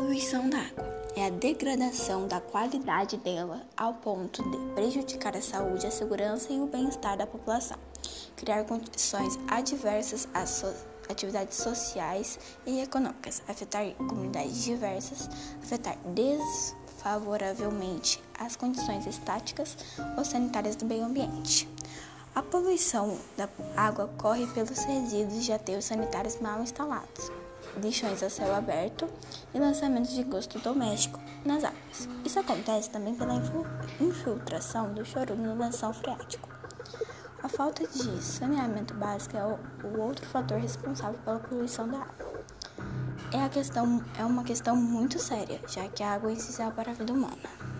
Poluição da água é a degradação da qualidade dela ao ponto de prejudicar a saúde, a segurança e o bem-estar da população, criar condições adversas às so atividades sociais e econômicas, afetar comunidades diversas, afetar desfavoravelmente as condições estáticas ou sanitárias do meio ambiente. A poluição da água ocorre pelos resíduos de aterros sanitários mal instalados lixões a céu aberto e lançamentos de gosto doméstico nas águas. Isso acontece também pela infiltração do chorume no lençol freático. A falta de saneamento básico é o outro fator responsável pela poluição da água. É, a questão, é uma questão muito séria, já que a água é essencial para a vida humana.